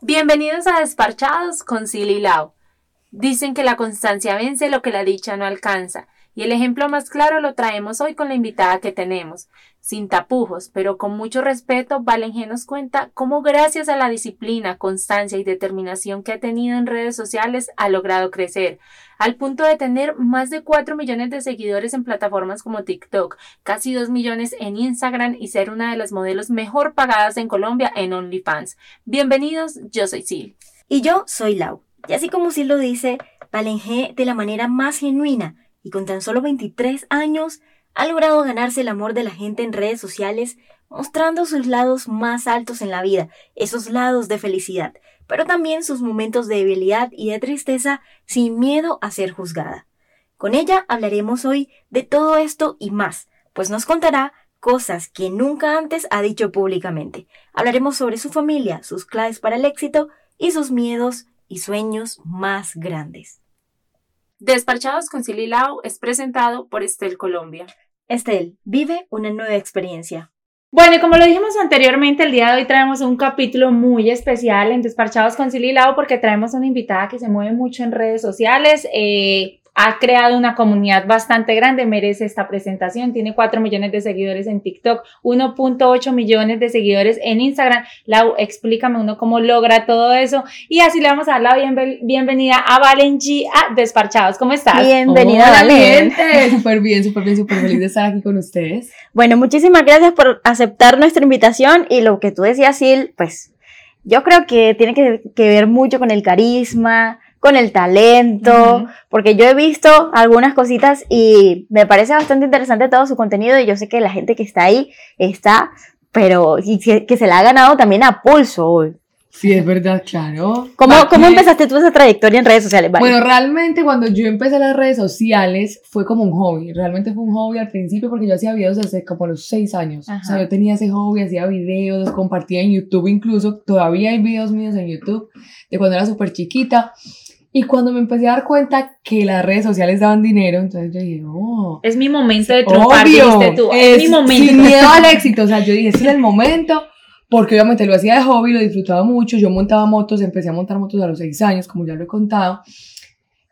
Bienvenidos a Desparchados con Silly. Dicen que la constancia vence lo que la dicha no alcanza, y el ejemplo más claro lo traemos hoy con la invitada que tenemos. Sin tapujos, pero con mucho respeto, Valenje nos cuenta cómo gracias a la disciplina, constancia y determinación que ha tenido en redes sociales ha logrado crecer, al punto de tener más de 4 millones de seguidores en plataformas como TikTok, casi 2 millones en Instagram y ser una de las modelos mejor pagadas en Colombia en OnlyFans. Bienvenidos, yo soy Sil. Y yo soy Lau. Y así como Sil lo dice, Valenje de la manera más genuina y con tan solo 23 años ha logrado ganarse el amor de la gente en redes sociales mostrando sus lados más altos en la vida, esos lados de felicidad, pero también sus momentos de debilidad y de tristeza sin miedo a ser juzgada. Con ella hablaremos hoy de todo esto y más, pues nos contará cosas que nunca antes ha dicho públicamente. Hablaremos sobre su familia, sus claves para el éxito y sus miedos y sueños más grandes. Despachados con Silly Lau es presentado por Estel Colombia. Estel, vive una nueva experiencia. Bueno, y como lo dijimos anteriormente, el día de hoy traemos un capítulo muy especial en Despachados con Silly Lau porque traemos una invitada que se mueve mucho en redes sociales. Eh, ha creado una comunidad bastante grande, merece esta presentación, tiene 4 millones de seguidores en TikTok, 1.8 millones de seguidores en Instagram. Lau, explícame uno cómo logra todo eso y así le vamos a dar la bienvenida a Valen G a Desparchados. ¿Cómo estás? Bienvenida, Valen. Súper bien, súper bien, súper feliz de estar aquí con ustedes. Bueno, muchísimas gracias por aceptar nuestra invitación y lo que tú decías, Sil, pues yo creo que tiene que, que ver mucho con el carisma, con el talento, porque yo he visto algunas cositas y me parece bastante interesante todo su contenido y yo sé que la gente que está ahí está, pero y que, se la ha ganado también a pulso. Sí, es verdad, claro. ¿Cómo, ¿Cómo, empezaste tú esa trayectoria en redes sociales? Bueno, realmente cuando yo empecé las redes sociales fue como un hobby. Realmente fue un hobby al principio porque yo hacía videos desde como los seis años. O sea, yo tenía ese hobby, hacía videos, los compartía en YouTube incluso. Todavía hay videos míos en YouTube de cuando era súper chiquita. Y cuando me empecé a dar cuenta que las redes sociales daban dinero, entonces yo dije, oh. Es mi momento de triunfar, dijiste tú. Es, mi momento. Sin miedo al éxito. O sea, yo dije, este es el momento. Porque obviamente lo hacía de hobby, lo disfrutaba mucho. Yo montaba motos, empecé a montar motos a los seis años, como ya lo he contado.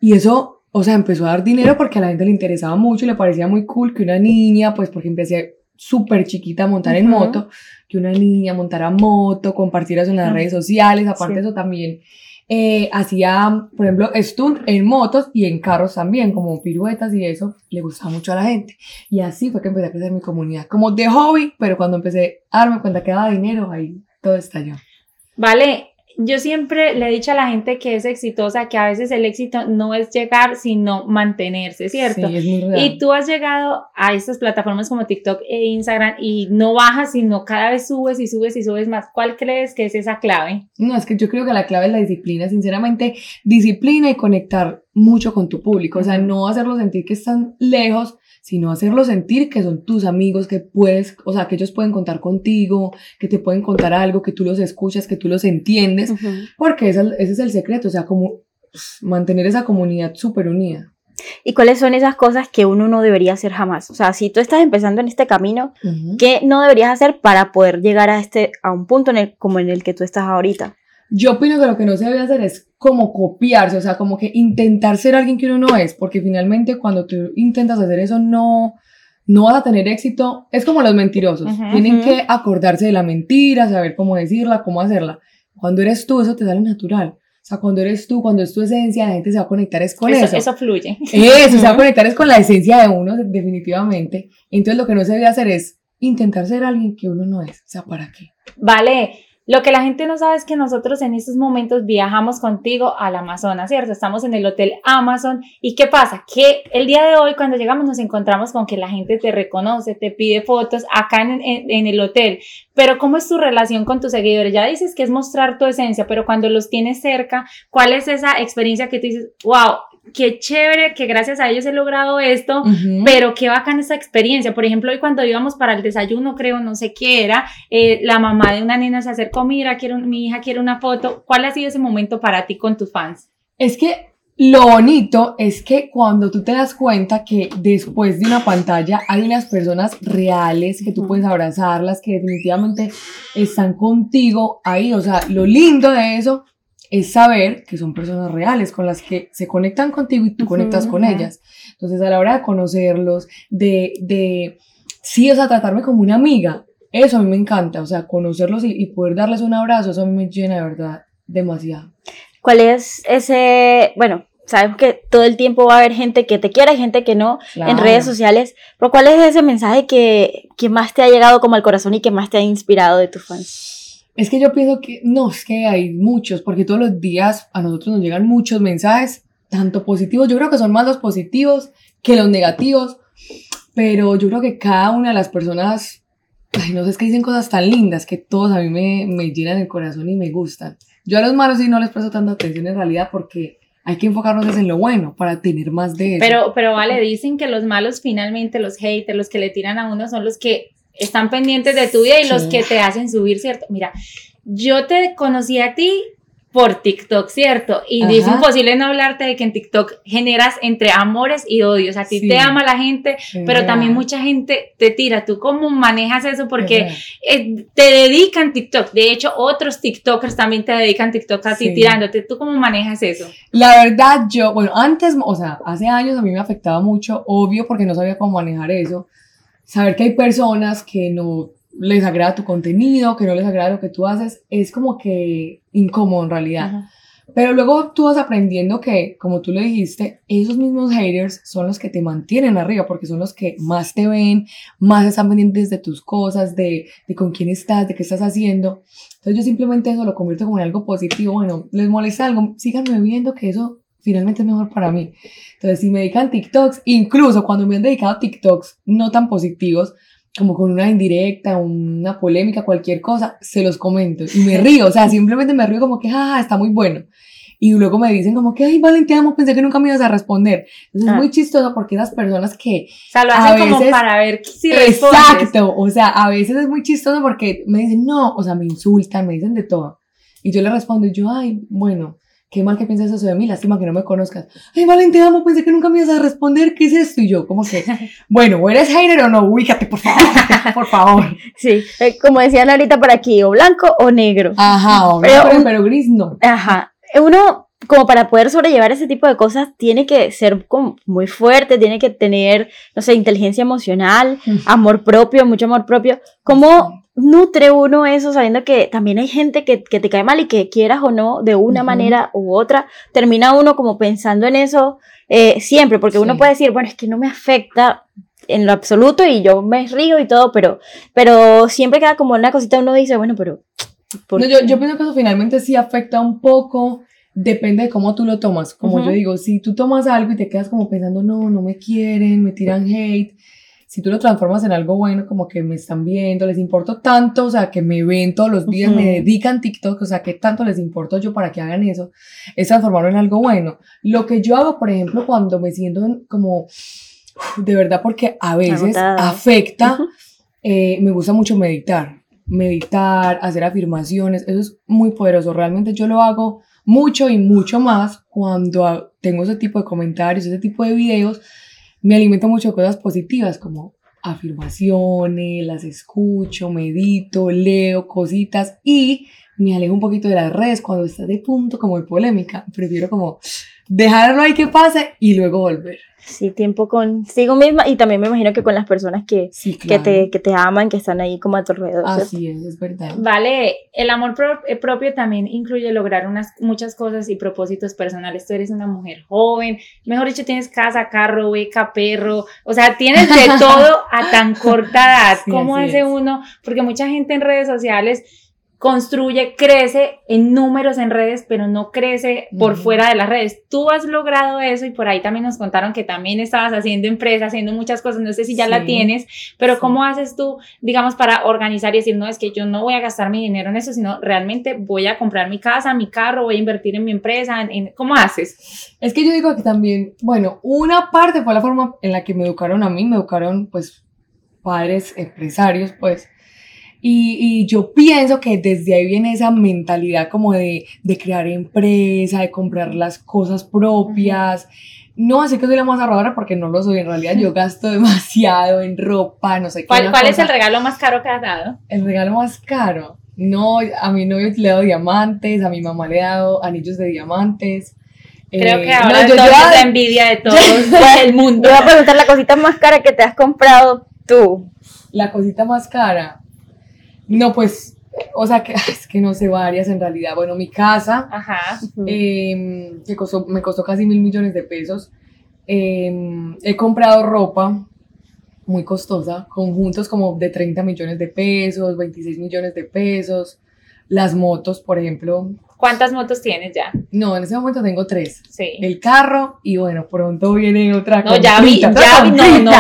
Y eso, o sea, empezó a dar dinero porque a la gente le interesaba mucho y le parecía muy cool que una niña, pues porque empecé súper chiquita a montar en moto, que una niña montara moto, compartiera eso en las redes sociales. Aparte de eso también eh, hacía, por ejemplo, stunt en motos y en carros también, como piruetas y eso, le gustaba mucho a la gente. Y así fue que empecé a crecer mi comunidad, como de hobby, pero cuando empecé a darme cuenta que daba dinero, ahí todo estalló. Vale, yo siempre le he dicho a la gente que es exitosa que a veces el éxito no es llegar, sino mantenerse, ¿cierto? Sí, es muy real. Y tú has llegado a estas plataformas como TikTok e Instagram y no bajas, sino cada vez subes y subes y subes más. ¿Cuál crees que es esa clave? No, es que yo creo que la clave es la disciplina, sinceramente, disciplina y conectar mucho con tu público, o sea, no hacerlo sentir que están lejos, sino hacerlo sentir que son tus amigos, que puedes, o sea, que ellos pueden contar contigo, que te pueden contar algo, que tú los escuchas, que tú los entiendes, porque ese, ese, es el secreto, o sea, como mantener esa comunidad súper unida. ¿Y cuáles son esas cosas que uno no debería hacer jamás? O sea, si tú estás empezando en este camino, ¿qué no deberías hacer para poder llegar a, este, a un punto en el, como en el que tú estás ahorita? Yo opino que lo que no se debe hacer es como copiarse, o sea, como que intentar ser alguien que uno no es, porque finalmente cuando tú intentas hacer eso no, no vas a tener éxito. Es como los mentirosos, tienen que acordarse de la mentira, saber cómo decirla, cómo hacerla. Cuando eres tú, eso te sale natural. O sea, cuando eres tú, cuando es tu esencia, la gente se va a conectar es con eso. Eso, fluye. Eso, se va a conectar es con la esencia de uno, definitivamente. Entonces, lo que no se debe hacer es intentar ser alguien que uno no es. O sea, ¿para qué? Vale. Lo que la gente no sabe es que nosotros en estos momentos viajamos contigo al Amazonas, ¿cierto? Estamos en el Hotel Amazon. ¿Y qué pasa? Que el día de hoy cuando llegamos nos encontramos con que la gente te reconoce, te pide fotos acá en, en, el hotel. Pero ¿cómo es tu relación con tus seguidores? Ya dices que es mostrar tu esencia, pero cuando los tienes cerca, ¿cuál es esa experiencia que tú dices, wow, qué chévere que gracias a ellos he logrado esto, pero qué bacana esa experiencia. Por ejemplo, hoy cuando íbamos para el desayuno, creo, no sé qué era, eh, la mamá de una nena se acercó, mira, quiero, mi hija quiere una foto. ¿Cuál ha sido ese momento para ti con tus fans? Es que Lo bonito es que cuando tú te das cuenta que después de una pantalla hay unas personas reales que tú puedes abrazarlas, que definitivamente están contigo ahí, o sea, lo lindo de eso es saber que son personas reales con las que se conectan contigo y tú conectas con ellas. Entonces, a la hora de conocerlos, de, de, sí, o sea, tratarme como una amiga, eso a mí me encanta, o sea, conocerlos y, y poder darles un abrazo, eso a mí me llena de verdad demasiado. ¿Cuál es ese, bueno, sabemos que todo el tiempo va a haber gente que te quiera y gente que no en redes sociales, pero ¿cuál es ese mensaje que, que, más te ha llegado como al corazón y que más te ha inspirado de tus fans? Es que yo pienso que, no, es que hay muchos, porque todos los días a nosotros nos llegan muchos mensajes, tanto positivos, yo creo que son más los positivos que los negativos, pero yo creo que cada una de las personas, ay, no sé, es que dicen cosas tan lindas que todos a mí me, me llenan el corazón y me gustan. Yo a los malos sí no les presto tanta atención en realidad porque hay que enfocarnos en lo bueno para tener más de eso. Pero, pero vale, dicen que los malos finalmente, los haters, los que le tiran a uno son los que están pendientes de tu vida y los que te hacen subir, ¿cierto? Mira, yo te conocí a ti por TikTok, ¿cierto? Y es imposible no hablarte de que en TikTok generas entre amores y odios. A ti te ama la gente, pero también mucha gente te tira. ¿Tú cómo manejas eso? Porque eh, te dedican TikTok. De hecho, otros TikTokers también te dedican TikTok a ti tirándote. ¿Tú cómo manejas eso? La verdad, yo, bueno, antes, o sea, hace años a mí me afectaba mucho, obvio, porque no sabía cómo manejar eso. Saber que hay personas que no les agrada tu contenido, que no les agrada lo que tú haces, es como que incómodo en realidad. Pero luego tú vas aprendiendo que, como tú le dijiste, esos mismos haters son los que te mantienen arriba, porque son los que más te ven, más están pendientes de tus cosas, de, de con quién estás, de qué estás haciendo. Entonces yo simplemente eso lo convierto como en algo positivo. Bueno, les molesta algo, síganme viendo que eso finalmente es mejor para mí. Entonces, si me dedican TikToks, incluso cuando me han dedicado TikToks no tan positivos, como con una indirecta, una polémica, cualquier cosa, se los comento y me río, o sea, simplemente me río como que, ah, está muy bueno. Y luego me dicen como que, ay, Valentina, pensé que nunca me ibas a responder. Entonces es ah. muy chistoso porque esas personas que... O sea, lo hacen como para ver si respondes. Exacto, o sea, a veces es muy chistoso porque me dicen, no, o sea, me insultan, me dicen de todo. Y yo le respondo, yo, ay, bueno, qué mal que piensas eso de mí, lástima que no me conozcas. Ay, Valentina, amo, pensé que nunca me ibas a responder, ¿qué es esto? Y yo, como que, bueno, o eres hater o no, ubícate, por favor, por favor. Sí, eh, como decían ahorita por aquí, o blanco o negro. Ajá, o pero, pero gris no. Ajá, uno como para poder sobrellevar ese tipo de cosas, tiene que ser como muy fuerte, tiene que tener, no sé, inteligencia emocional, amor propio, mucho amor propio. ¿Cómo nutre uno eso sabiendo que también hay gente que, que te cae mal y que quieras o no, de una manera u otra, termina uno como pensando en eso eh, siempre, porque uno puede decir, bueno, es que no me afecta en lo absoluto y yo me río y todo, pero, pero siempre queda como una cosita, uno dice, bueno, pero... No, yo, yo pienso que eso finalmente sí afecta un poco depende de cómo tú lo tomas. Como yo digo, si tú tomas algo y te quedas como pensando, no, no me quieren, me tiran hate, si tú lo transformas en algo bueno, como que me están viendo, les importo tanto, o sea, que me ven todos los días, me dedican TikTok, o sea, que tanto les importo yo para que hagan eso, es transformarlo en algo bueno. Lo que yo hago, por ejemplo, cuando me siento como, de verdad, porque a veces afecta, eh, me gusta mucho meditar, meditar, hacer afirmaciones, eso es muy poderoso, realmente yo lo hago mucho y mucho más cuando tengo ese tipo de comentarios, ese tipo de videos, me alimento mucho de cosas positivas como afirmaciones, las escucho, medito, leo cositas y me alejo un poquito de las redes cuando está de punto como de polémica. Prefiero como dejarlo ahí que pase y luego volver. Sí, tiempo consigo misma y también me imagino que con las personas que, que, te, que te aman, que están ahí como a tu alrededor. Así es, es verdad. Vale, el amor eh, propio también incluye lograr unas, muchas cosas y propósitos personales. Tú eres una mujer joven, mejor dicho, tienes casa, carro, beca, perro, o sea, tienes de todo a tan corta edad. ¿Cómo hace uno? Porque mucha gente en redes sociales construye, crece en números en redes, pero no crece por fuera de las redes. Tú has logrado eso y por ahí también nos contaron que también estabas haciendo empresa, haciendo muchas cosas, no sé si ya la tienes, pero ¿cómo haces tú, digamos, para organizar y decir, no, es que yo no voy a gastar mi dinero en eso, sino realmente voy a comprar mi casa, mi carro, voy a invertir en mi empresa? En, ¿Cómo haces? Es que yo digo que también, bueno, una parte fue la forma en la que me educaron a mí, me educaron pues padres empresarios, pues Y, y, yo pienso que desde ahí viene esa mentalidad como de, de crear empresa, de comprar las cosas propias. No así que soy la más ahorradora porque no lo soy. En realidad yo gasto demasiado en ropa, no sé qué. ¿Cuál, ¿cuál es el regalo más caro que has dado? El regalo más caro. No, a mi novio le he dado diamantes, a mi mamá le he dado anillos de diamantes. Creo que ahora no, yo, yo, la envidia de todos el mundo. Te voy a preguntar la cosita más cara que te has comprado tú. La cosita más cara. No, pues, o sea, que es que no sé varias en realidad. Bueno, mi casa, Ajá. eh, que costó, me costó casi mil millones de pesos. Eh, he comprado ropa muy costosa, conjuntos como de 30 millones de pesos, 26 millones de pesos. Las motos, por ejemplo. ¿Cuántas motos tienes ya? No, en ese momento tengo tres. Sí. El carro y bueno, pronto viene otra No, ya vi, ya, vi, no, no,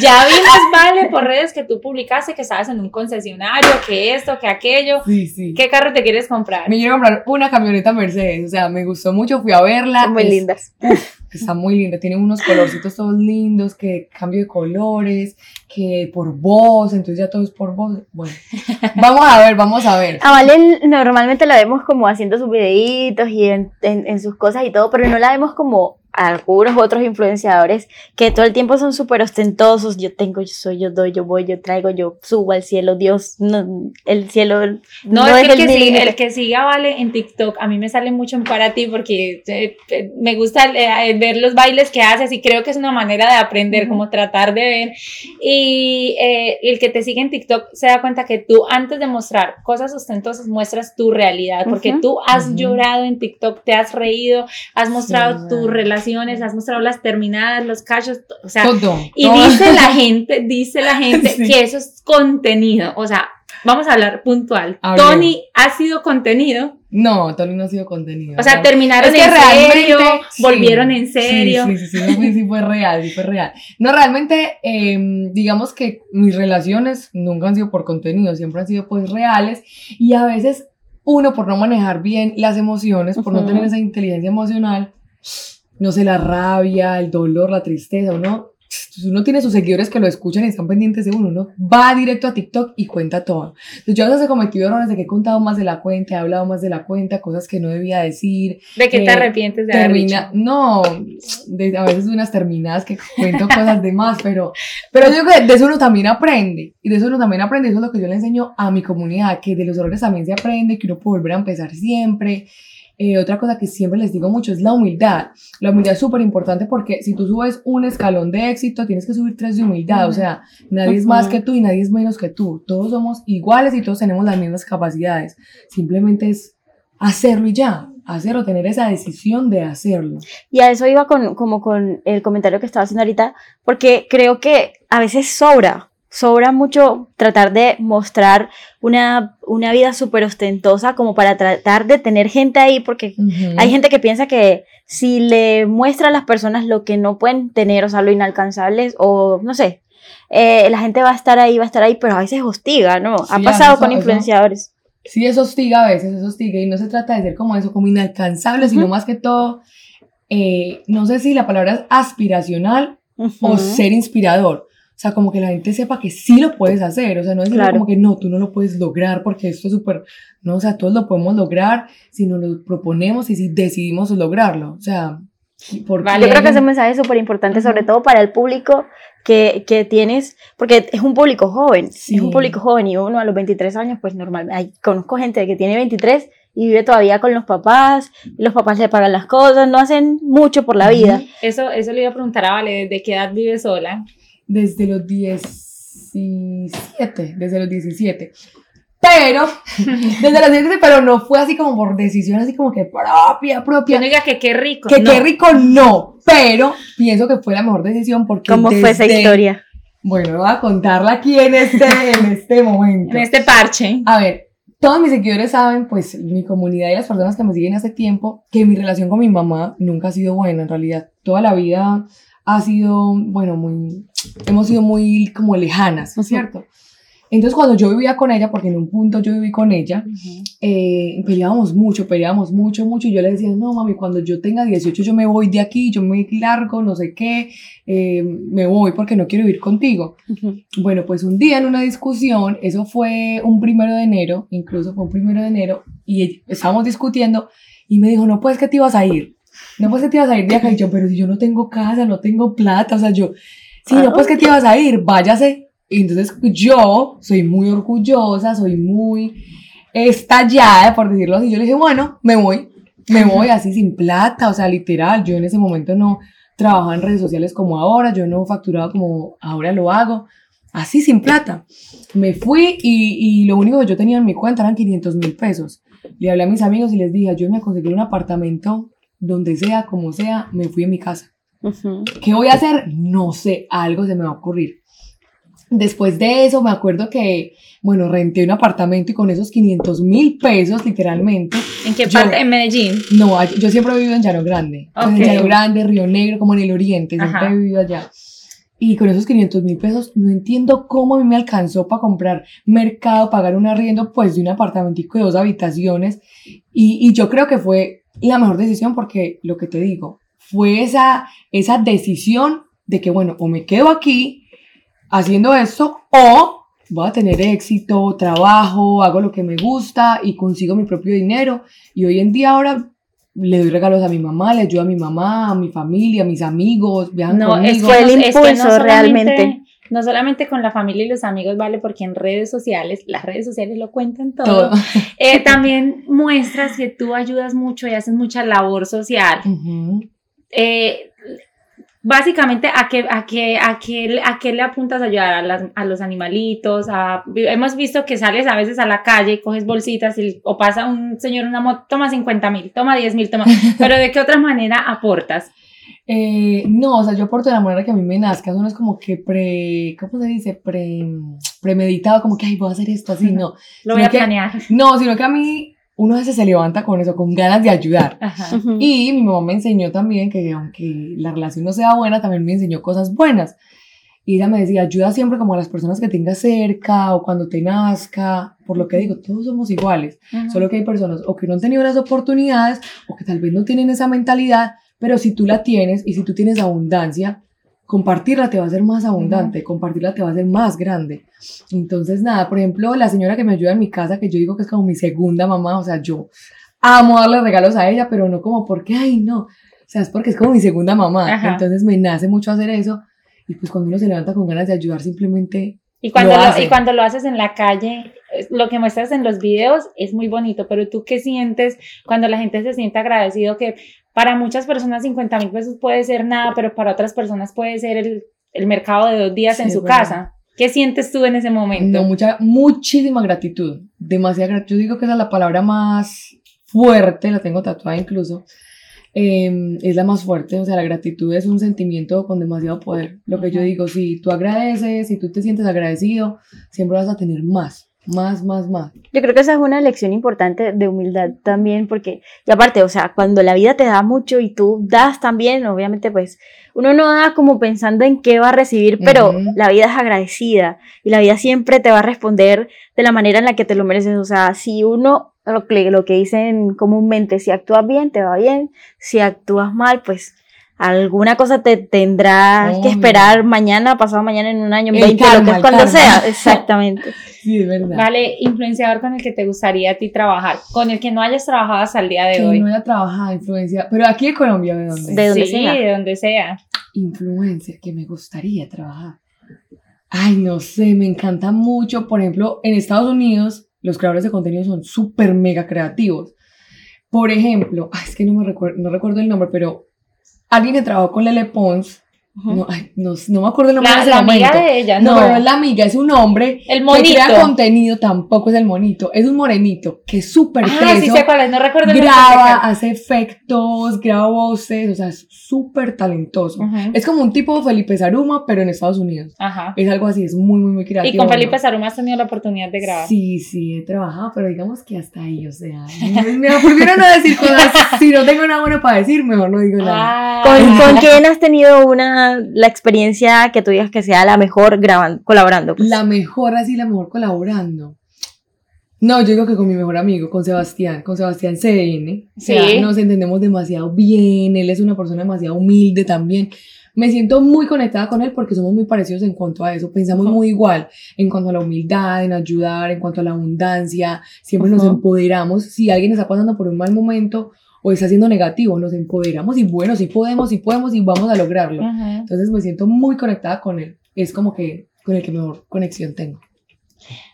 ya vimos, vale, por redes que tú publicaste que estabas en un concesionario, que esto, que aquello. Sí, sí. ¿Qué carro te quieres comprar? Me quiero comprar una camioneta Mercedes, o sea, me gustó mucho, fui a verla. Son muy es, lindas. Uf, está muy linda, tiene unos colorcitos todos lindos, que cambio de colores, que por voz, entonces ya todo es por voz. Bueno, vamos a ver, vamos a ver. A Valen normalmente la vemos como haciendo sus videitos y en, en, en sus cosas y todo, pero no la vemos como algunos otros influenciadores que todo el tiempo son súper ostentosos. Yo tengo, yo soy, yo doy, yo voy, yo traigo, yo subo al cielo. Dios, no, el cielo no, no es, es el, que sigue, el que siga Vale en TikTok. A mí me sale mucho en para ti porque eh, me gusta eh, ver los bailes que haces y creo que es una manera de aprender, uh -huh. como tratar de ver. Y eh, el que te sigue en TikTok se da cuenta que tú antes de mostrar cosas ostentosas muestras tu realidad porque uh -huh. tú has uh -huh. llorado en TikTok, te has reído, has mostrado sí, tu relación has mostrado las terminadas, los cachos, o sea, todo, y todo. dice la gente, dice la gente sí. que eso es contenido, o sea, vamos a hablar puntual. Hablé. Tony ha sido contenido. No, Tony no ha sido contenido. O sea, no. terminaron es que en realmente, serio, sí, volvieron en serio. Sí, sí, sí, sí, sí, sí fue real, sí fue real. No, realmente, eh, digamos que mis relaciones nunca han sido por contenido, siempre han sido pues reales y a veces uno por no manejar bien las emociones, por uh -huh. no tener esa inteligencia emocional, no sé, la rabia, el dolor, la tristeza, uno, uno tiene sus seguidores que lo escuchan y están pendientes de uno, uno va directo a TikTok y cuenta todo. Entonces yo a veces he cometido errores de que he contado más de la cuenta, he hablado más de la cuenta, cosas que no debía decir. ¿De qué te arrepientes de termina, haber dicho? No, de, a veces unas terminadas que cuento cosas de más, pero, pero yo digo que de eso uno también aprende, y de eso uno también aprende, eso es lo que yo le enseño a mi comunidad, que de los errores también se aprende, que uno puede volver a empezar siempre, eh, otra cosa que siempre les digo mucho es la humildad. La humildad es súper importante porque si tú subes un escalón de éxito, tienes que subir tres de humildad. Uh -huh. O sea, nadie es más que tú y nadie es menos que tú. Todos somos iguales y todos tenemos las mismas capacidades. Simplemente es hacerlo y ya. Hacerlo, tener esa decisión de hacerlo. Y a eso iba con, como con el comentario que estaba haciendo ahorita, porque creo que a veces sobra sobra mucho tratar de mostrar una, una vida súper ostentosa como para tratar de tener gente ahí, porque uh -huh. hay gente que piensa que si le muestra a las personas lo que no pueden tener, o sea, lo inalcanzables, o no sé, eh, la gente va a estar ahí, va a estar ahí, pero a veces hostiga, ¿no? Sí, ha pasado eso, con influenciadores. Eso, sí, eso hostiga a veces, eso hostiga, y no se trata de ser como eso, como inalcanzable, uh -huh. sino más que todo, eh, no sé si la palabra es aspiracional uh -huh. o ser inspirador. O sea, como que la gente sepa que sí lo puedes hacer. O sea, no es claro. como que no, tú no lo puedes lograr porque esto es súper. No, o sea, todos lo podemos lograr si nos lo proponemos y si decidimos lograrlo. O sea. Vale. Yo creo que ese mensaje es súper importante, sobre todo para el público que, que tienes, porque es un público joven. Sí. Es un público joven y uno a los 23 años, pues normal. Hay, conozco gente que tiene 23 y vive todavía con los papás, y los papás le pagan las cosas, no hacen mucho por la vida. Eso, eso le iba a preguntar a Vale, ¿de qué edad vive sola? Desde los 17, desde los 17. Pero, desde los 17, pero no fue así como por decisión, así como que propia, propia. No diga que qué rico. Que no. qué rico, no. Pero pienso que fue la mejor decisión porque. ¿Cómo desde, fue esa historia? Bueno, voy a contarla aquí en este, en este momento. En este parche. A ver, todos mis seguidores saben, pues mi comunidad y las personas que me siguen hace tiempo, que mi relación con mi mamá nunca ha sido buena, en realidad. Toda la vida ha sido, bueno, muy, hemos sido muy como lejanas, ¿no es cierto? Entonces cuando yo vivía con ella, porque en un punto yo viví con ella, eh, peleábamos mucho, peleábamos mucho, mucho, y yo le decía, no mami, cuando yo tenga 18 yo me voy de aquí, yo me largo, no sé qué, eh, me voy porque no quiero vivir contigo. Bueno, pues un día en una discusión, eso fue un primero de enero, incluso fue un primero de enero, y estábamos discutiendo, y me dijo, no puedes que te ibas a ir, no puedes que te ibas a ir de acá, y yo, pero si yo no tengo casa, no tengo plata, o sea, yo, sí, no puedes que te ibas a ir, váyase y entonces yo soy muy orgullosa, soy muy estallada, por decirlo así. Yo le dije, bueno, me voy, me voy así sin plata, o sea, literal. Yo en ese momento no trabajaba en redes sociales como ahora, yo no facturaba como ahora lo hago, así sin plata. Me fui y, y lo único que yo tenía en mi cuenta eran 500 mil pesos. Le hablé a mis amigos y les dije, yo me conseguí un apartamento donde sea, como sea, me fui a mi casa. ¿Qué voy a hacer? No sé, algo se me va a ocurrir. Después de eso, me acuerdo que, bueno, renté un apartamento y con esos 500 mil pesos, literalmente. ¿En qué parte? ¿En Medellín? No, yo siempre he vivido en Llano Grande. En Llano Grande, Río Negro, como en el oriente, siempre he vivido allá. Y con esos 500 mil pesos, no entiendo cómo a mí me alcanzó para comprar mercado, pagar un arriendo, pues, de un apartamentico de dos habitaciones. Y, y yo creo que fue la mejor decisión porque, lo que te digo, fue esa, esa decisión de que, bueno, o me quedo aquí haciendo esto o voy a tener éxito, trabajo, hago lo que me gusta y consigo mi propio dinero. Y hoy en día ahora le doy regalos a mi mamá, le ayudo a mi mamá, a mi familia, a mis amigos, viajan no, conmigo. Es que el impulso realmente. No solamente con la familia y los amigos, vale, porque en redes sociales, las redes sociales lo cuentan todo. Eh, también muestras que tú ayudas mucho y haces mucha labor social. eh, básicamente a qué, a qué, a qué, a qué le apuntas a ayudar a, las, a los animalitos. A, hemos visto que sales a veces a la calle, coges bolsitas y, o pasa un señor una moto, toma 50 mil, toma 10 mil, toma. Pero ¿de qué otra manera aportas? Eh, no, o sea, yo aporto de la manera que a mí me nazca, eso no es como que pre, ¿cómo se dice? Pre, premeditado, como que, ay, voy a hacer esto así, no. Lo voy a planear. No, sino que a mí uno a veces se levanta con eso, con ganas de ayudar. Y mi mamá me enseñó también que aunque la relación no sea buena, también me enseñó cosas buenas. Y ella me decía, ayuda siempre como a las personas que tengas cerca o cuando te nazca. Por lo que digo, todos somos iguales. Solo que hay personas o que no han tenido las oportunidades o que tal vez no tienen esa mentalidad, pero si tú la tienes y si tú tienes abundancia, compartirla te va a hacer más abundante, compartirla te va a hacer más grande. Entonces, nada, por ejemplo, la señora que me ayuda en mi casa, que yo digo que es como mi segunda mamá, o sea, yo amo darle regalos a ella, pero no como porque, ay, no, o sea, es porque es como mi segunda mamá. Entonces me nace mucho hacer eso. Y pues cuando uno se levanta con ganas de ayudar, simplemente y cuando, lo, y cuando lo haces en la calle, lo que muestras en los videos es muy bonito, pero tú qué sientes cuando la gente se siente agradecido que para muchas personas 50 mil pesos puede ser nada, pero para otras personas puede ser el, el mercado de dos días en su casa. ¿Qué sientes tú en ese momento? No, mucha, muchísima gratitud, demasiada gratitud. Yo digo que esa es la palabra más fuerte, la tengo tatuada incluso, Em, es la más fuerte, o sea, la gratitud es un sentimiento con demasiado poder. Lo que yo digo, si tú agradeces, si tú te sientes agradecido, siempre vas a tener más, más, más, más. Yo creo que esa es una lección importante de humildad también, porque, y aparte, o sea, cuando la vida te da mucho y tú das también, obviamente, pues, uno no da como pensando en qué va a recibir, pero la vida es agradecida y la vida siempre te va a responder de la manera en la que te lo mereces. O sea, si uno lo que, lo que dicen comúnmente, si actúas bien, te va bien, si actúas mal, pues alguna cosa te tendrás que esperar mañana, pasado mañana, en un año, en 20, lo que es cuando sea. Exactamente. sí, es verdad. Vale, influenciador con el que te gustaría a ti trabajar, con el que no hayas trabajado hasta el día de que hoy. no haya trabajado, influencia, pero aquí en Colombia, ¿de dónde? De donde sí, sea. de donde sea. Influencia, que me gustaría trabajar. Ay, no sé, me encanta mucho, por ejemplo, en Estados Unidos los creadores de contenido son súper mega creativos. Por ejemplo, es que no me recuerdo, no recuerdo el nombre, pero alguien que trabajó con Lele Pons no, ay, no, no, me acuerdo el nombre La, de ese la momento. amiga de ella, No, no. pero no es la amiga, es un hombre El que monito. crea contenido, tampoco es el monito, es un morenito que es súper Ah, sí teso, sé cuál es, no recuerdo graba, hace efectos, graba voces, o sea, es súper talentoso. Es como un tipo Felipe Saruma, pero en Estados Unidos. Ajá. Es algo así, es muy, muy, muy creativo. Y con Felipe ¿no? Saruma has tenido la oportunidad de grabar. Sí, sí, he trabajado, pero digamos que hasta ahí, o sea, me prefiero no decir cosas, si no tengo nada bueno para decir, mejor no digo nada. Ah, ¿Con, ¿Con quién has tenido una una, la experiencia que tú digas que sea la mejor grabando, colaborando? pues? La mejor, así, la mejor colaborando. No, yo digo que con mi mejor amigo, con Sebastián, con Sebastián CN. O sea, Sí. nos entendemos demasiado bien, él es una persona demasiado humilde también. Me siento muy conectada con él porque somos muy parecidos en cuanto a eso, pensamos muy igual en cuanto a la humildad, en ayudar, en cuanto a la abundancia, siempre nos empoderamos. Si alguien está pasando por un mal momento o está siendo negativo, nos empoderamos y bueno, sí podemos, sí podemos y vamos a lograrlo. Entonces me siento muy conectada con él. Es como que con el que mejor conexión tengo.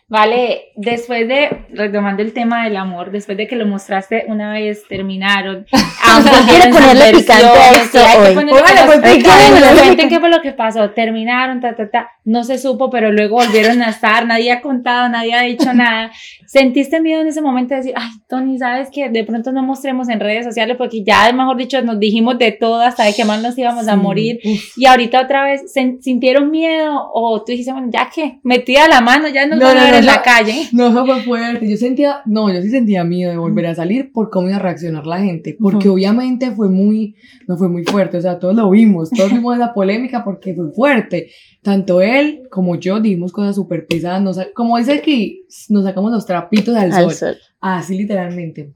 Vale, después de, retomando el tema del amor, después de que lo mostraste una vez, terminaron. ambos Quiere ponerle picante a esto hoy. pues, cuenten qué fue lo que pasó. Terminaron, ta, ta, ta. No se supo, pero luego volvieron a estar. Nadie ha contado, nadie ha dicho nada. ¿Sentiste miedo en ese momento de decir, ay, Tony, sabes que de pronto no mostremos en redes sociales porque ya, mejor dicho, nos dijimos de todo hasta de que más nos íbamos a morir? uf. Y ahorita otra vez, ¿sen- ¿sintieron miedo? O tú dijiste, bueno, ya que metida la mano, ya nos No, van a ver en la calle. No, eso fue fuerte. Yo sentía, no, yo sí sentía miedo de volver a salir por cómo iba a reaccionar la gente. Porque obviamente fue muy, no fue muy fuerte. O sea, todos lo vimos, todos vimos esa polémica porque fue fuerte. Tanto él como yo dijimos cosas súper pesadas. Nos como dice aquí, nos sacamos los trapitos al, Al sol. sol. Así literalmente.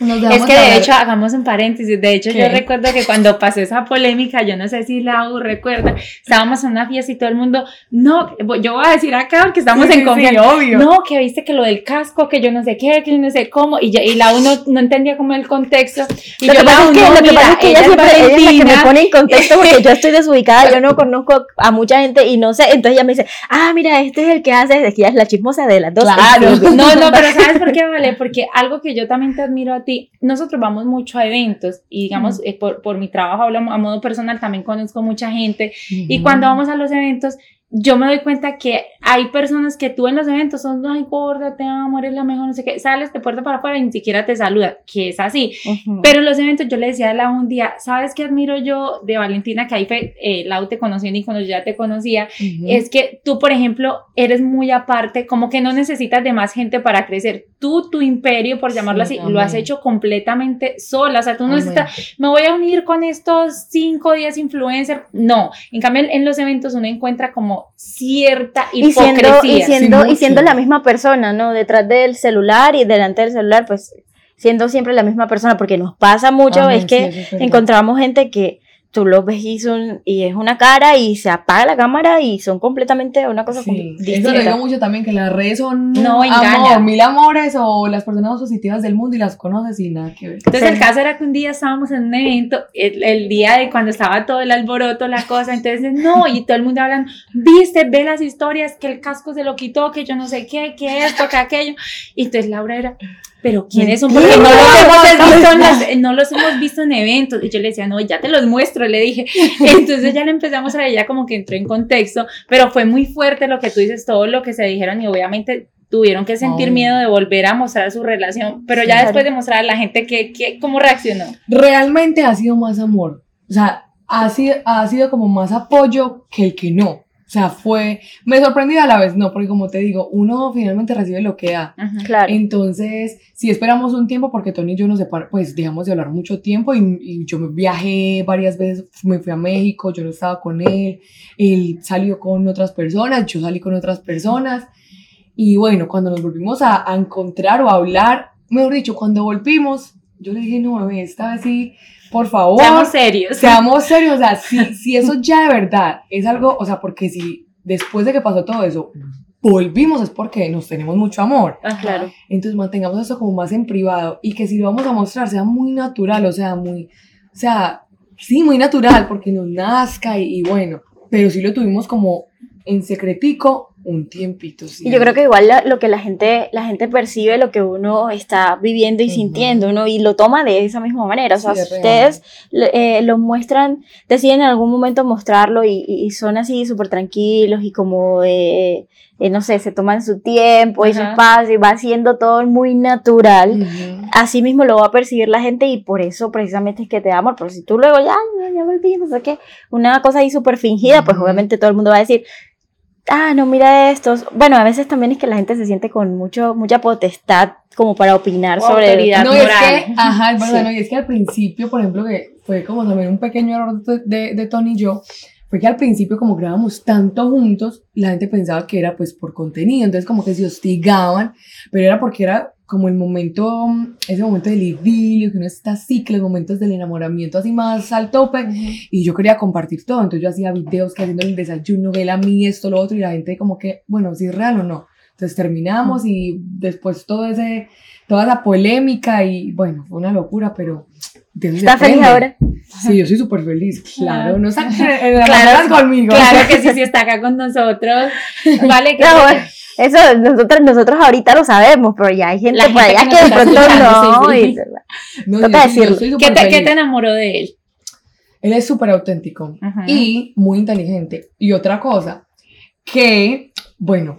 Es que de hecho, hagamos un paréntesis, de hecho ¿Qué? yo recuerdo que cuando pasó esa polémica, yo no sé si Lau recuerda, estábamos en una fiesta y todo el mundo, no, yo voy a decir acá porque estamos Sí, en sí, confianza, obvio. no, que viste que lo del casco, que yo no sé qué, que yo no sé cómo, y, y Lau no, no entendía como el contexto, y Lo yo que pasa Lau, es que, no, lo que, mira, pasa es que ella, ella es siempre ella es la que me pone en contexto porque yo estoy desubicada, yo no conozco a mucha gente y no sé, entonces ella me dice, ah, mira, este es el que hace, es que ella es la chismosa de las dos. Claro. No, no, pero ¿sabes por qué, Vale? Porque algo que yo también te admiro a ti, nosotros vamos mucho a eventos y digamos, eh, por, por mi trabajo, hablo a modo personal, también conozco mucha gente. Y cuando vamos a los eventos, yo me doy cuenta que hay personas que tú en los eventos son, ay, gorda, te amo, eres la mejor, no sé qué, sales de puerta para afuera y ni siquiera te saludan, que es así. Pero en los eventos yo le decía a Lau un día, ¿sabes qué admiro yo de Valentina? Que ahí fue, eh, Lau te conoció y cuando yo ya te conocía, es que tú, por ejemplo, eres muy aparte, como que no necesitas de más gente para crecer. Tú, tu imperio, por llamarlo Sí, así, lo has hecho completamente sola. O sea, tú no Amén. necesitas, me voy a unir con estos 5 o 10 influencers. No, en cambio, en los eventos uno encuentra como cierta y siendo, hipocresía. y siendo, Sí, y siendo la misma persona, ¿no? Detrás del celular y delante del celular, pues siendo siempre la misma persona, porque nos pasa mucho, Amén, es que sí, encontramos gente que tú los ves y, son, y es una cara y se apaga la cámara y son completamente una cosa Sí, com- eso lo distinta. digo mucho también, que las redes son No, amor, mil amores o las personas más positivas del mundo y las conoces y nada que ver. Entonces Sí. el caso era que un día estábamos en un evento, el, el día de cuando estaba todo el alboroto, la cosa, entonces no, y todo el mundo hablando, viste, ve las historias, que el casco se lo quitó, que yo no sé qué, que esto, que aquello, y entonces Laura era, pero ¿quiénes son? Porque no los, hemos visto en las- no los hemos visto en eventos, y yo le decía, no, ya te los muestro, le dije, entonces ya le empezamos a ver, ya como que entró en contexto, pero fue muy fuerte lo que tú dices, todo lo que se dijeron, y obviamente tuvieron que sentir Ay. miedo de volver a mostrar su relación, pero ya después de mostrar a la gente que, que, cómo reaccionó. Realmente ha sido más amor. O sea, ha sido, ha sido como más apoyo que el que no. O sea, fue, me sorprendió a la vez, no, porque como te digo, uno finalmente recibe lo que da. Claro. Entonces, si esperamos un tiempo, porque Tony y yo nos separ- pues dejamos de hablar mucho tiempo y, y yo me viajé varias veces, me fui a México, yo no estaba con él, él salió con otras personas, yo salí con otras personas. Y bueno, cuando nos volvimos a, a encontrar o a hablar, mejor dicho, cuando volvimos, yo le dije, no, bebé, esta vez sí, por favor. Seamos serios. Seamos serios, o sea, si, si eso ya de verdad es algo, o sea, porque si después de que pasó todo eso, volvimos es porque nos tenemos mucho amor. Ajá. Claro. Entonces mantengamos eso como más en privado y que si lo vamos a mostrar sea muy natural, o sea, muy, o sea, sí, muy natural porque nos nazca y, y bueno, pero sí lo tuvimos como en secretico un tiempito. Sí. Y yo creo que igual la- lo que la gente, la gente percibe, lo que uno está viviendo y sintiendo, ¿no? Y lo toma de esa misma manera. O sea, Sí, ustedes eh, lo muestran, deciden en algún momento mostrarlo y, y son así súper tranquilos y como, eh, eh, no sé, se toman su tiempo y su espacio y va haciendo todo muy natural. Así mismo lo va a percibir la gente y por eso precisamente es que te da amor. Pero si tú luego ya, ya, ya volví, no sé qué, una cosa ahí súper fingida, pues obviamente todo el mundo va a decir, ah, no, mira estos. Bueno, a veces también es que la gente se siente con mucho, mucha potestad como para opinar O sobre... autoridad. No, y es moral. que, ajá, es verdad, Sí. no, y es que al principio, por ejemplo, que fue como también un pequeño error de, de, de Tony y yo, fue que al principio como grabamos tanto juntos, la gente pensaba que era pues por contenido, entonces como que se hostigaban, pero era porque era como el momento, ese momento del idilio, que uno está así, que los momentos del enamoramiento así más al tope, y yo quería compartir todo, entonces yo hacía videos que haciendo el desayuno, él a mí, esto, lo otro, y la gente como que, bueno, si es real o no. Entonces terminamos y después todo ese, toda esa polémica y bueno, fue una locura, pero... ¿Está feliz ahora? Sí, yo soy súper feliz, claro, no está claro, conmigo. Claro que sí, sí está acá con nosotros. Vale, que... Eso nosotros, nosotros ahorita lo sabemos, pero ya hay gente, por allá que, de pronto no. no ¿Qué, te, ¿Qué te enamoró de él? Él es súper auténtico y muy inteligente. Y otra cosa, que, bueno,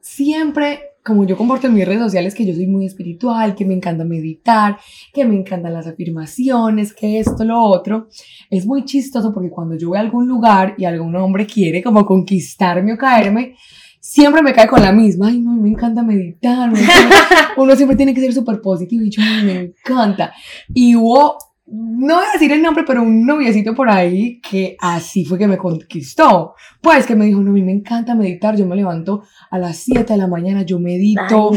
siempre, como yo comporto en mis redes sociales, que yo soy muy espiritual, que me encanta meditar, que me encantan las afirmaciones, que esto, lo otro, es muy chistoso porque cuando yo voy a algún lugar y algún hombre quiere como conquistarme o caerme, siempre me cae con la misma. Ay, no, me encanta meditar. Uno siempre tiene que ser súper positivo y yo, me encanta. Y hubo, no voy a decir el nombre, pero un noviecito por ahí que así fue que me conquistó. Pues que me dijo, no, a mí me encanta meditar. Yo me levanto a las 7 de la mañana, yo medito.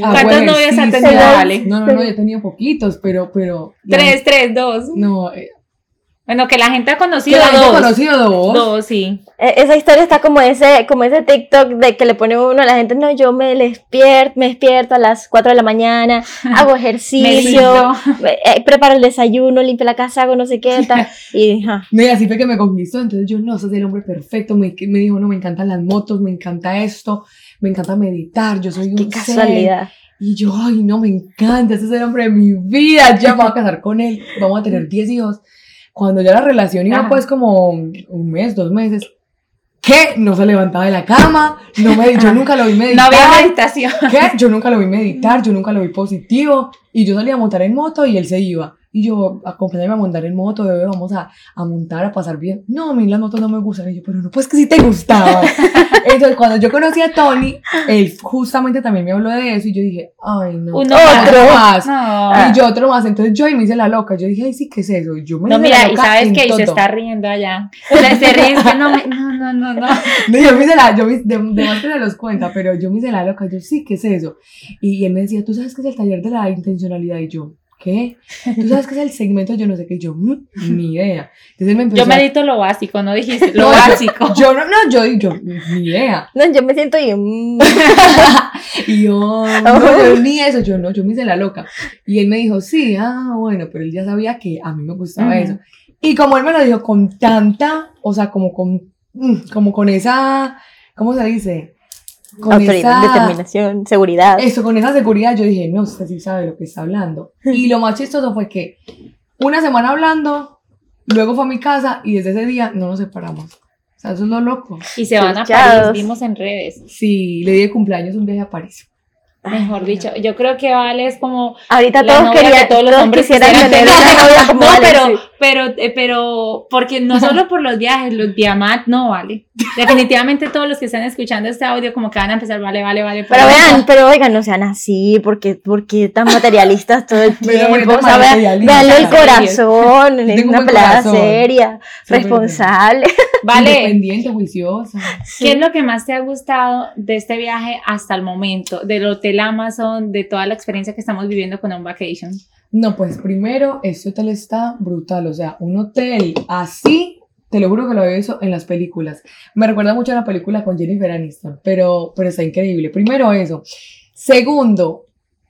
¿Cuántos novios has tenido? No, no, no, yo he tenido poquitos, pero, pero. Tres, tres, dos. No, eh, bueno, que la gente ha conocido la dos. conocido dos. Dos, sí. E, esa historia está como ese, como ese TikTok de que le pone uno a la gente, no, yo me despierto, me despierto a las 4 de la mañana, hago ejercicio, eh, preparo el desayuno, limpio la casa, hago no sé qué, tal, y, no, y así fue que me conquistó, entonces yo, no, sos el hombre perfecto, me, me dijo, no, me encantan las motos, me encanta esto, me encanta meditar, yo soy un casualidad. Y yo, ay, no, me encanta, ese es el hombre de mi vida, ya me voy a casar con él, vamos a tener 10 hijos cuando ya la relación iba pues como un mes, dos meses, ¿qué? No se levantaba de la cama, no me, yo nunca lo vi meditar. No había meditación. ¿Qué? Yo nunca lo vi meditar, yo nunca lo vi positivo. Y yo salía a montar en moto y él se iba. Y yo, acompáñame a montar en moto, bebé, vamos a, a, montar, a pasar bien. No, a mí las motos no me gustan. Y yo, pero no, pues que sí te gustaba. Entonces, cuando yo conocí a Tony, él justamente también me habló de eso y yo dije, ay, no. Uno otro más. Y yo otro más. Entonces yo ahí me hice la loca. Yo dije, ay, sí, ¿qué es eso? Yo me no, mira, la loca y sabes que se está riendo allá. O sea, se ríe, no, no, no, no, no. No, yo me hice la, yo me, de, de más que se los cuenta, pero yo me hice la loca. Yo, sí, ¿qué es eso? Y, y él me decía, ¿tú sabes qué es el taller de la intencionalidad? Y yo, ¿qué? ¿Tú sabes qué es el segmento? Yo no sé qué, yo, mm, ni idea. Entonces me empezó yo medito lo básico, no dijiste, lo básico. Yo, no, no, yo, yo, ni idea. No, yo me siento y... Mm. y yo, no, yo, ni eso, yo no, yo me hice la loca. Y él me dijo, sí, ah, bueno, pero él ya sabía que a mí me gustaba eso. Y como él me lo dijo con tanta, o sea, como con, mm, como con esa, ¿cómo se dice? Con Autoridad, esa, determinación, seguridad. Eso, con esa seguridad yo dije, no, usted sí sabe lo que está hablando. Y lo más chistoso fue que una semana hablando, luego fue a mi casa y desde ese día no nos separamos. O sea, eso es lo loco. Y se van a París, vimos en redes. Sí, le di de cumpleaños un viaje a París. Mejor dicho, yo creo que Vale es como ahorita todos querían todos los hombres quisieran tener una novia como no, pero pero eh, pero porque no solo por los viajes, los diamantes no vale. Definitivamente todos los que están escuchando este audio como que van a empezar vale, vale, vale. Pero vean, pero oigan, no sean así, porque porque tan materialistas todo el tiempo, o sea, vean, el corazón, es una pelada seria, responsable. Vale. Independiente, juiciosa. ¿Qué es lo que más te ha gustado de este viaje hasta el momento? Del hotel Amazon, de toda la experiencia que estamos viviendo con un vacation. No, pues primero, este hotel está brutal. O sea, un hotel así, te lo juro que lo he visto en las películas. Me recuerda mucho a la película con Jennifer Aniston, pero, pero está increíble. Primero eso. Segundo,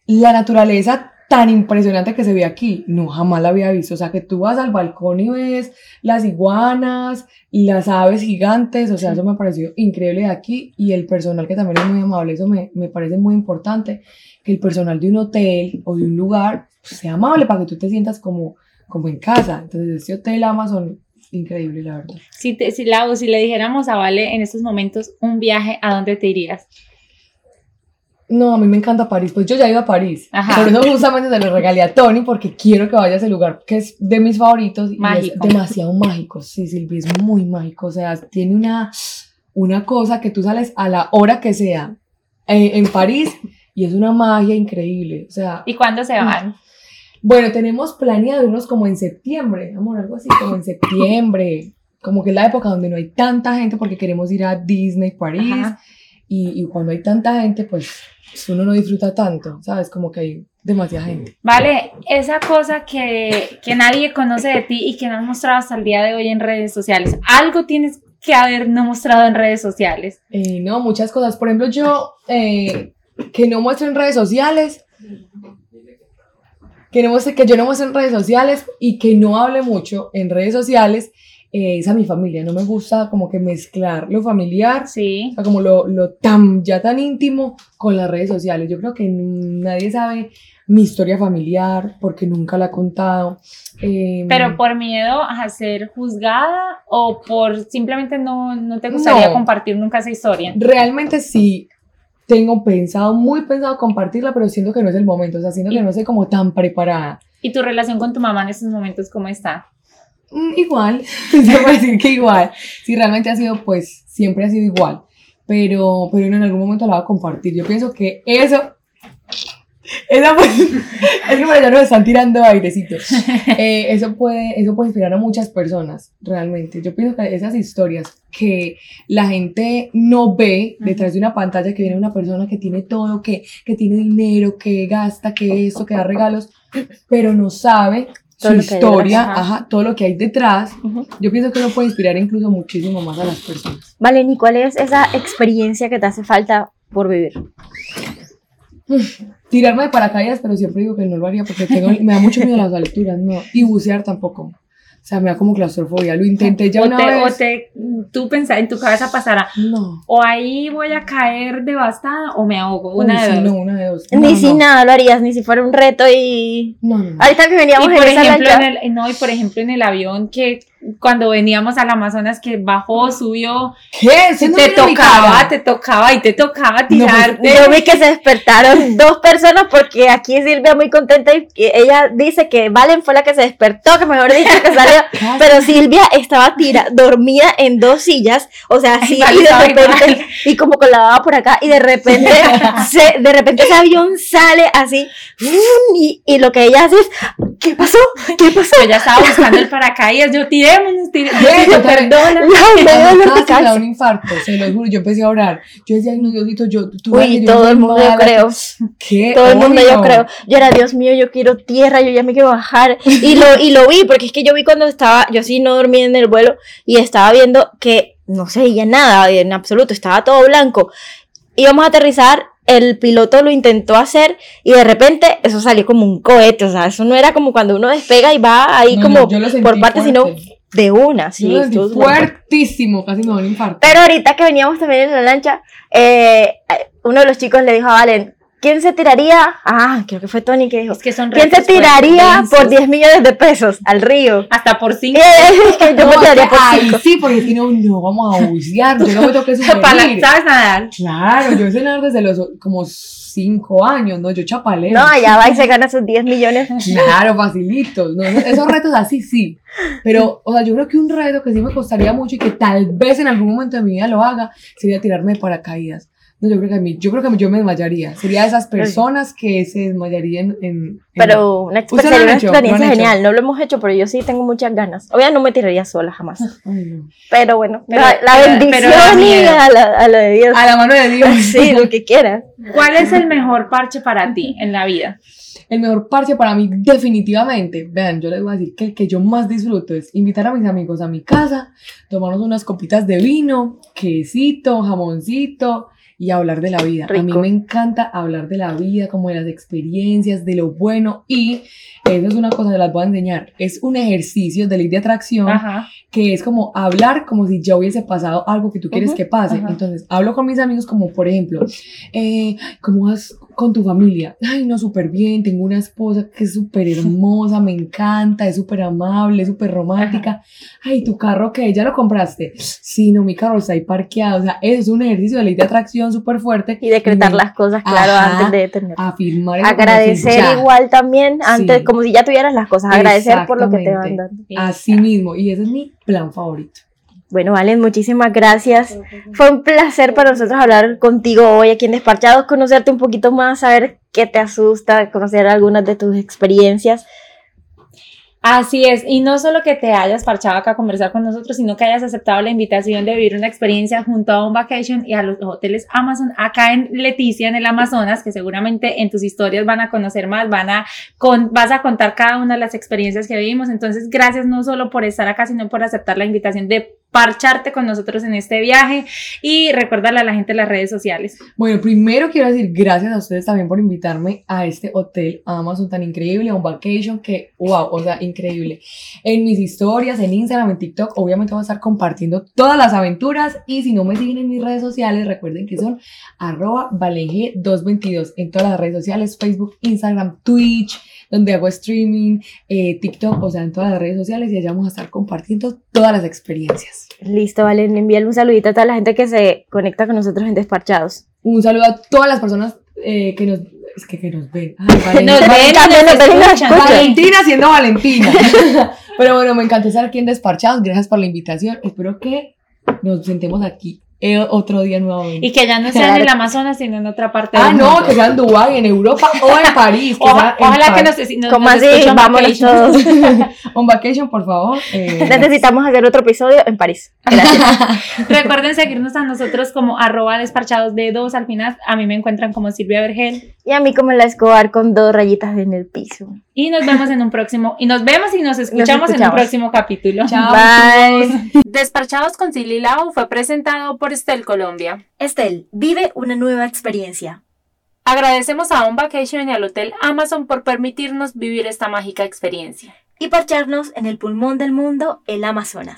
la naturaleza tan impresionante que se ve aquí, no jamás la había visto. O sea, que tú vas al balcón y ves las iguanas, las aves gigantes, o sea, eso me pareció increíble de aquí. Y el personal que también es muy amable, eso me, me parece muy importante, que el personal de un hotel o de un lugar sea amable para que tú te sientas como, como en casa. Entonces, este hotel Amazon increíble, la verdad. Si, te, si, si le dijéramos a Vale en estos momentos un viaje, ¿a dónde te irías? No, a mí me encanta París. Pues yo ya he ido a París. Por eso justamente se lo regalé a Tony porque quiero que vaya a ese lugar que es de mis favoritos. Y es demasiado mágico. Sí, Silvia, es muy mágico. O sea, tiene una, una cosa que tú sales a la hora que sea eh, en París y es una magia increíble. O sea, ¿Y cuándo se van? Bueno, tenemos planeado irnos como en septiembre, amor, algo así, como en septiembre como que es la época donde no hay tanta gente porque queremos ir a Disney, París, Ajá. y, y cuando hay tanta gente, pues uno no disfruta tanto, ¿sabes? Como que hay demasiada gente. Vale, esa cosa que, que nadie conoce de ti y que no has mostrado hasta el día de hoy en redes sociales. Algo tienes que haber no mostrado en redes sociales. Eh, no, muchas cosas. Por ejemplo, yo, eh, que no muestro en redes sociales, que, no muestre, que yo no muestro en redes sociales y que no hable mucho en redes sociales, eh, es a mi familia. No me gusta como que mezclar lo familiar, Sí. o sea, como lo, lo tan, ya tan íntimo con las redes sociales. Yo creo que nadie sabe mi historia familiar porque nunca la he contado. Eh, Pero por miedo a ser juzgada o por simplemente no, no te gustaría No. compartir nunca esa historia. realmente sí tengo pensado, muy pensado compartirla, pero siento que no es el momento, o sea, siento que no estoy como tan preparada. ¿Y tu relación con tu mamá en estos momentos cómo está? Mm, igual, se puede decir que igual, si realmente ha sido, pues, siempre ha sido igual, pero, pero en algún momento la voy a compartir. Yo pienso que eso, esa es que por allá nos están tirando airecito. Eh, eso, puede, eso puede inspirar a muchas personas, realmente. Yo pienso que esas historias que la gente no ve detrás de una pantalla, que viene una persona que tiene todo, que, que tiene dinero, que gasta, que esto, que da regalos, pero no sabe su lo historia, ajá, todo lo que hay detrás. Yo pienso que uno puede inspirar incluso muchísimo más a las personas. Valen, ¿y cuál es esa experiencia que te hace falta por vivir? Tirarme de paracaídas, pero siempre digo que no lo haría porque tengo, me da mucho miedo las alturas, no. Y bucear tampoco. O sea, me da como claustrofobia. Lo intenté ya o, una te, o vez. te- tú pensás, en tu cabeza pasará, No. o ahí voy a caer devastada o me ahogo, Uy, una de sí, dos. no, una de dos. ni No, si nada lo harías, ni si fuera un reto y... No, no. Ahorita que veníamos Y por esa ejemplo, lancha... en el, no, y por ejemplo en el avión que cuando veníamos al Amazonas que bajó, subió, ¿Qué? No te tocaba, te tocaba y te tocaba No, pues, tirarte. Yo vi que se despertaron dos personas porque aquí Silvia muy contenta y ella dice que Valen fue la que se despertó, que mejor dicho que salió. Pero Silvia estaba tira, dormida en dos sillas, o sea, así, y de repente, igual. y como con la baba por acá, y de repente, se, de repente ese avión sale así, y, y lo que ella hace es, ¿qué pasó? ¿Qué pasó? Yo ya estaba buscando el paracaídas, yo tirémonos, tirémonos, yo perdona. No, me dio un infarto, se lo juro. Yo empecé a orar. Yo decía, ay, no, Diosito, yo, tú Uy, yo todo el mundo yo mala". creo. ¿Qué? Todo el mundo yo creo. Yo era, Dios mío, yo quiero tierra, yo ya me quiero bajar. Y lo, y lo vi, porque es que yo vi cuando estaba, yo sí no dormí en el vuelo y estaba viendo que no se veía nada en absoluto, estaba todo blanco. Íbamos a aterrizar, el piloto lo intentó hacer y de repente eso salió como un cohete, o sea, eso no era como cuando uno despega y va ahí No, como no, por partes, sino de una, sí. Yo fuertísimo, casi me da un infarto. Pero ahorita que veníamos también en la lancha, eh, uno de los chicos le dijo a Valen, ¿quién se tiraría? Ah, creo que fue Tony que dijo, Es que son ¿quién se tiraría por 10 millones de pesos al río? Hasta por cinco. Eh, que yo No, me tiraría por 5. sí, porque si no, no vamos a bucear. Yo no me toqué Para-. ¿Sabes nadar? Claro, yo sé nadar desde los como cinco años, ¿no? Yo chapaleo. No, allá va y se gana sus 10 millones. Claro. Esos, esos retos así sí. Pero, o sea, yo creo que un reto que sí me costaría mucho y que tal vez en algún momento de mi vida lo haga sería tirarme de paracaídas. No, yo creo que a mí, yo creo que a mí- yo me desmayaría. Sería de esas personas que se desmayarían en. en- Pero una, ¿Ustedes experiencia, genial. No lo hemos hecho, pero yo sí tengo muchas ganas. Obviamente no me tiraría sola jamás. Ay, no. Pero bueno, Pero- la, bendición pero y a, la, a lo de Dios. A la mano de Dios. Sí, lo que quieras. ¿Cuál es el mejor parche para ti en la vida? El mejor parche para mí, definitivamente, vean, yo les voy a decir que el que yo más disfruto es invitar a mis amigos a mi casa, tomarnos unas copitas de vino, quesito, jamoncito y hablar de la vida. A mí me encanta hablar de la vida, como de las experiencias, de lo bueno y eso es una cosa que las voy a enseñar. Es un ejercicio de ley de atracción Ajá. que es como hablar como si ya hubiese pasado algo que tú quieres que pase. ajá. Entonces, hablo con mis amigos como, por ejemplo, eh, ¿cómo vas con tu familia? Ay, no, súper bien, tengo una esposa que es súper hermosa, me encanta, es súper amable, es súper romántica. Ay, ¿tu carro qué? ¿Ya lo compraste? Sí, no, mi carro está ahí parqueado. O sea, eso es un ejercicio de ley de atracción súper fuerte. Y decretar me- las cosas, claro, Ajá. antes de tener. Afirmar Agradecer igual también, antes, Sí. como si ya tuvieras las cosas. Agradecer por lo que te van dando. Así mismo, y ese es mi plan favorito. Bueno, Valen, muchísimas gracias. Fue un placer para nosotros hablar contigo hoy aquí en Desparchados, conocerte un poquito más, saber qué te asusta, conocer algunas de tus experiencias. Así es, y no solo que te hayas parchado acá a conversar con nosotros, sino que hayas aceptado la invitación de vivir una experiencia junto a un vacation y a los hoteles Amazon acá en Leticia, en el Amazonas, que seguramente en tus historias van a conocer más, van a con, vas a contar cada una de las experiencias que vivimos. Entonces, gracias no solo por estar acá, sino por aceptar la invitación de parcharte con nosotros en este viaje y recordarle a la gente las redes sociales. Bueno, primero quiero decir gracias a ustedes también por invitarme a este hotel Amazon tan increíble, a un vacation que, wow, o sea, increíble. En mis historias, en Instagram, en TikTok, obviamente voy a estar compartiendo todas las aventuras y si no me siguen en mis redes sociales, recuerden que son arroba 222 en todas las redes sociales, Facebook, Instagram, Twitch, donde hago streaming, eh, TikTok, o sea, en todas las redes sociales y allá vamos a estar compartiendo todas las experiencias. Listo, Valen, envíale un saludito a toda la gente que se conecta con nosotros en Desparchados. Un saludo a todas las personas eh, que nos es que, que nos ven. Ay, nos ven, nos ven, Valentina siendo Valentina. Pero bueno, me encantó estar aquí en Desparchados. Gracias por la invitación. Espero que nos sentemos aquí eh, otro día nuevamente. Y que ya no sea en el Amazonas, sino en otra parte Ah, no, que sea en Dubái, en Europa o en París. ojalá que nos, nos Como así, vámonos todos. Un vacation, por favor. Eh, Necesitamos hacer otro episodio en París. Recuerden seguirnos a nosotros como arroba desparchados de dos al final. A mí me encuentran como Silvia Vergel. Y a mí como la Escobar con dos rayitas en el piso. Y nos vemos en un próximo, y nos vemos y nos escuchamos, en un próximo capítulo. Chao. Bye. Desparchados con Silly Lau fue presentado por Estel Colombia. Estel, vive una nueva experiencia. Agradecemos a On Vacation y al Hotel Amazon por permitirnos vivir esta mágica experiencia. Y parcharnos en el pulmón del mundo, el Amazonas.